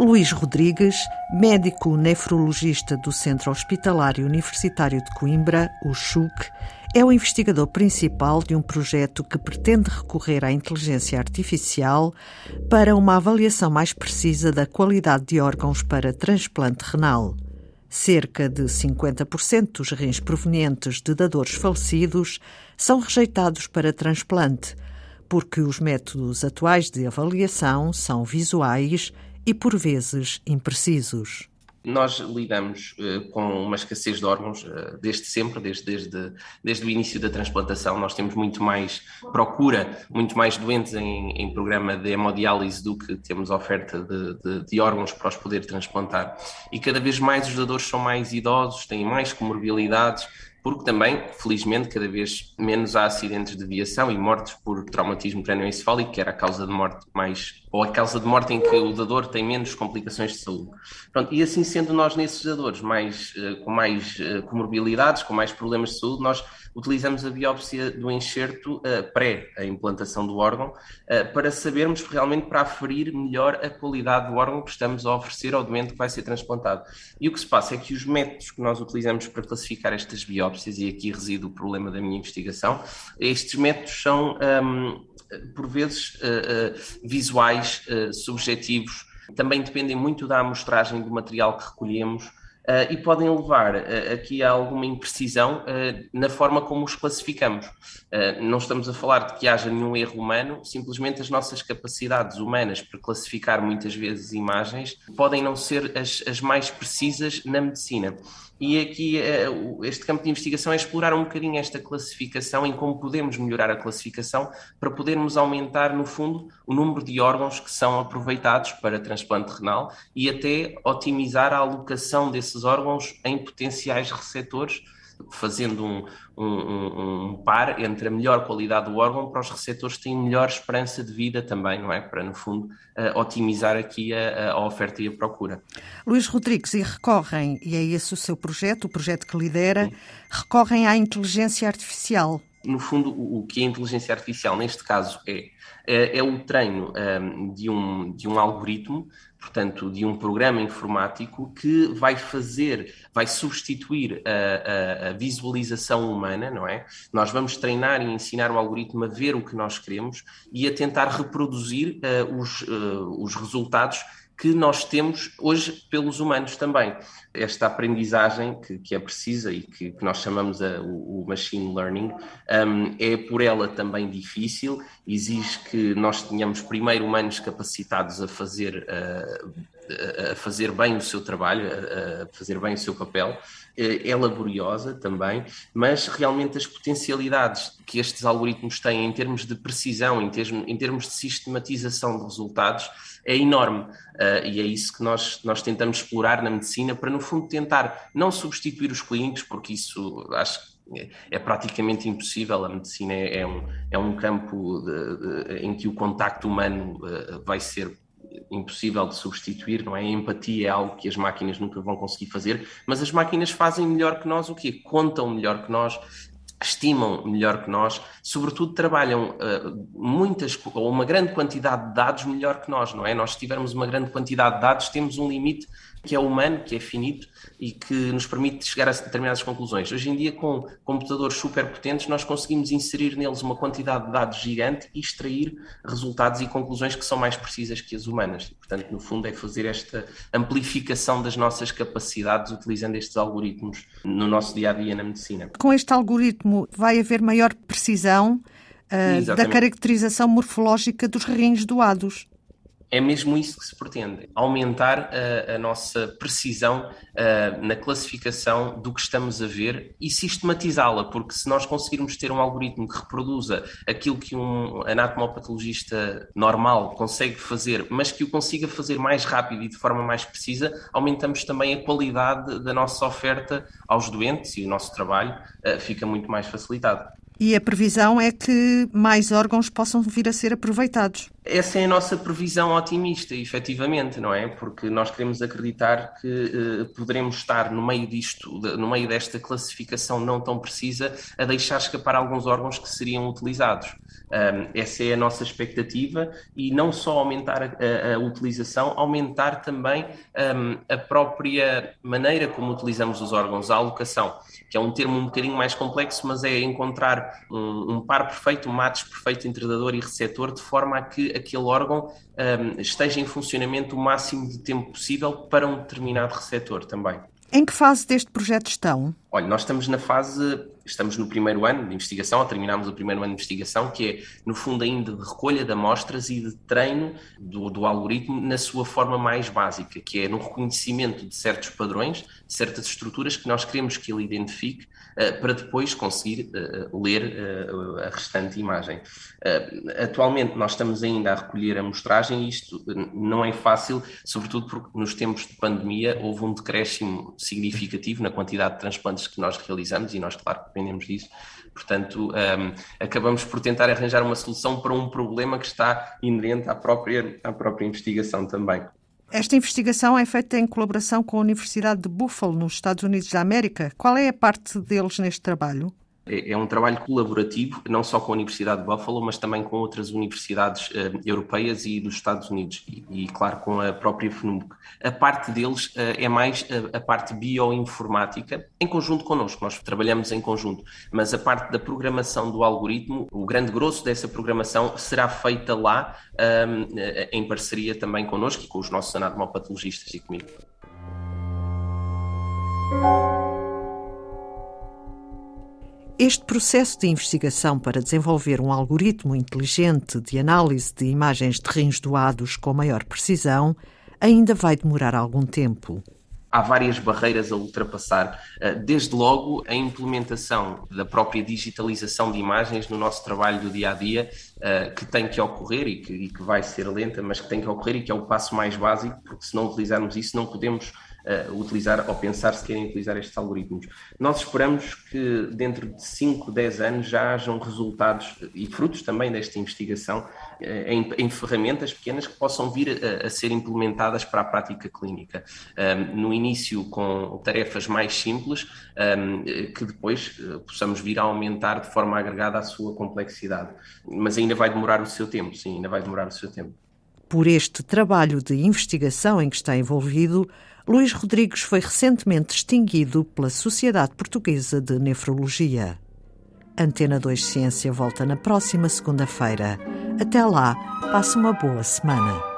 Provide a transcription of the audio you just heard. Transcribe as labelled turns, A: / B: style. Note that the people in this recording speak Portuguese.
A: Luís Rodrigues, médico nefrologista do Centro Hospitalário Universitário de Coimbra, o CHUC, é o investigador principal de um projeto que pretende recorrer à inteligência artificial para uma avaliação mais precisa da qualidade de órgãos para transplante renal. Cerca de 50% dos rins provenientes de dadores falecidos são rejeitados para transplante, porque os métodos atuais de avaliação são visuais e, por vezes, imprecisos.
B: Nós lidamos uh, com uma escassez de órgãos uh, desde sempre, desde, desde, desde o início da transplantação. Nós temos muito mais procura, muito mais doentes em, em programa de hemodiálise do que temos oferta de, de, de, órgãos para os poder transplantar. E cada vez mais os dadores são mais idosos, têm mais comorbilidades, porque também, felizmente, cada vez menos há acidentes de viação e mortes por traumatismo crânioencefálico, que era a causa de morte mais, ou a causa de morte em que o dador tem menos complicações de saúde. Pronto, e assim sendo nós nesses dadores mais, eh, com mais eh, comorbilidades, com mais problemas de saúde, nós utilizamos a biópsia do enxerto uh, pré a implantação do órgão uh, para sabermos realmente para aferir melhor a qualidade do órgão que estamos a oferecer ao doente que vai ser transplantado. E o que se passa é que os métodos que nós utilizamos para classificar estas biópsias, e aqui reside o problema da minha investigação, estes métodos são, um, por vezes, uh, visuais, subjetivos, também dependem muito da amostragem do material que recolhemos Uh, e podem levar uh, aqui a alguma imprecisão uh, na forma como os classificamos. não estamos a falar de que haja nenhum erro humano, simplesmente as nossas capacidades humanas para classificar muitas vezes imagens podem não ser as, as mais precisas na medicina. E aqui este campo de investigação é explorar um bocadinho esta classificação em como podemos melhorar a classificação para podermos aumentar, no fundo, o número de órgãos que são aproveitados para transplante renal e até otimizar a alocação desses esses órgãos em potenciais receptores, fazendo um, um, um, par entre a melhor qualidade do órgão para os receptores que têm melhor esperança de vida também, não é? Para, no fundo, uh, otimizar aqui a, a, oferta e a procura.
A: Luís Rodrigues, e recorrem, e é esse o seu projeto, o projeto que lidera, Sim. recorrem à inteligência artificial.
B: No fundo, o, o que a inteligência artificial, neste caso, é é, é o treino um, de, um, de um algoritmo, portanto, de um programa informático que vai fazer, vai substituir a, a, a, visualização humana, não é? Nós vamos treinar e ensinar o algoritmo a ver o que nós queremos e a tentar reproduzir uh, os, uh, os resultados que nós temos hoje pelos humanos também. Esta aprendizagem que, que é precisa e que, que nós chamamos a, o, o, machine learning um, é por ela também difícil, exige que nós tenhamos primeiro humanos capacitados a fazer, uh, a fazer bem o seu trabalho, a, fazer bem o seu papel, é laboriosa também, mas realmente as potencialidades que estes algoritmos têm em termos de precisão, em termos, em termos de sistematização de resultados, é enorme. Uh, e é isso que nós, nós tentamos explorar na medicina para, no fundo, tentar não substituir os clínicos, porque isso acho que é, é praticamente impossível. A medicina é, é um, é um campo de, de, em que o contacto humano uh, vai ser impossível de substituir, não é? A empatia é algo que as máquinas nunca vão conseguir fazer, mas as máquinas fazem melhor que nós o quê? Contam melhor que nós, estimam melhor que nós, sobretudo trabalham uh, muitas ou uma grande quantidade de dados melhor que nós, não é? Nós se tivermos uma grande quantidade de dados, temos um limite que é humano, que é finito e que nos permite chegar a determinadas conclusões. Hoje em dia, com computadores super potentes, nós conseguimos inserir neles uma quantidade de dados gigante e extrair resultados e conclusões que são mais precisas que as humanas. E, portanto, no fundo, é fazer esta amplificação das nossas capacidades utilizando estes algoritmos no nosso dia a dia na medicina.
A: Com este algoritmo, vai haver maior precisão uh, da caracterização morfológica dos rins doados
B: é mesmo isso que se pretende: aumentar a, a nossa precisão na classificação do que estamos a ver e sistematizá-la, porque se nós conseguirmos ter um algoritmo que reproduza aquilo que um anatomopatologista normal consegue fazer, mas que o consiga fazer mais rápido e de forma mais precisa, aumentamos também a qualidade da nossa oferta aos doentes e o nosso trabalho uh, fica muito mais facilitado.
A: E a previsão é que mais órgãos possam vir a ser aproveitados.
B: Essa é a nossa previsão otimista, efetivamente, não é? Porque nós queremos acreditar que uh, poderemos estar no meio disto, de, no meio desta classificação não tão precisa, a deixar escapar alguns órgãos que seriam utilizados. Um, essa é a nossa expectativa e não só aumentar a, a, a utilização, aumentar também um, a própria maneira como utilizamos os órgãos, a alocação, que é um termo um bocadinho mais complexo, mas é encontrar um, um par perfeito, um match perfeito entre dador e receptor, de forma a que aquele órgão esteja em funcionamento o máximo de tempo possível para um determinado receptor também.
A: Em que fase deste projeto estão?
B: Olha, nós estamos na fase, estamos no primeiro ano de investigação, ou terminamos o primeiro ano de investigação, que é, no fundo, ainda de recolha de amostras e de treino do, do algoritmo na sua forma mais básica, que é no reconhecimento de certos padrões, de certas estruturas que nós queremos que ele identifique uh, para depois conseguir uh, ler uh, a restante imagem. atualmente, nós estamos ainda a recolher a amostragem e isto não é fácil, sobretudo porque nos tempos de pandemia houve um decréscimo significativo na quantidade de transplantes que nós realizamos e nós, claro, dependemos disso. Portanto, um, acabamos por tentar arranjar uma solução para um problema que está inerente à própria, à própria investigação também.
A: Esta investigação é feita em colaboração com a Universidade de Buffalo, nos Estados Unidos da América. Qual é a parte deles neste trabalho?
B: É, é um trabalho colaborativo, não só com a Universidade de Buffalo, mas também com outras universidades uh, europeias e dos Estados Unidos, e, e, claro, com a própria FNUC. A parte deles uh, é mais a, a, parte bioinformática, em conjunto connosco, nós trabalhamos em conjunto, mas a parte da programação do algoritmo, o grande grosso dessa programação será feita lá, um, ehm, em parceria também connosco e com os nossos anatomopatologistas e comigo.
A: Este processo de investigação para desenvolver um algoritmo inteligente de análise de imagens de rins doados com maior precisão ainda vai demorar algum tempo.
B: Há várias barreiras a ultrapassar, eh, desde logo a implementação da própria digitalização de imagens no nosso trabalho do dia a dia, eh, que tem que ocorrer e que, e que vai ser lenta, mas que tem que ocorrer e que é o passo mais básico, porque se não utilizarmos isso, não podemos uh, utilizar ou pensar se querem utilizar estes algoritmos. Nós esperamos que dentro de 5, 10 anos já hajam resultados e frutos também desta investigação uh, em, em, ferramentas pequenas que possam vir a, a ser implementadas para a prática clínica. Um, no início com tarefas mais simples, um, que depois uh, possamos vir a aumentar de forma agregada a sua complexidade. Mas ainda vai demorar o seu tempo, sim, ainda vai demorar o seu tempo.
A: Por este trabalho de investigação em que está envolvido, Luís Rodrigues foi recentemente distinguido pela Sociedade Portuguesa de Nefrologia. Antena 2 Ciência volta na próxima segunda-feira. Até lá, passe uma boa semana.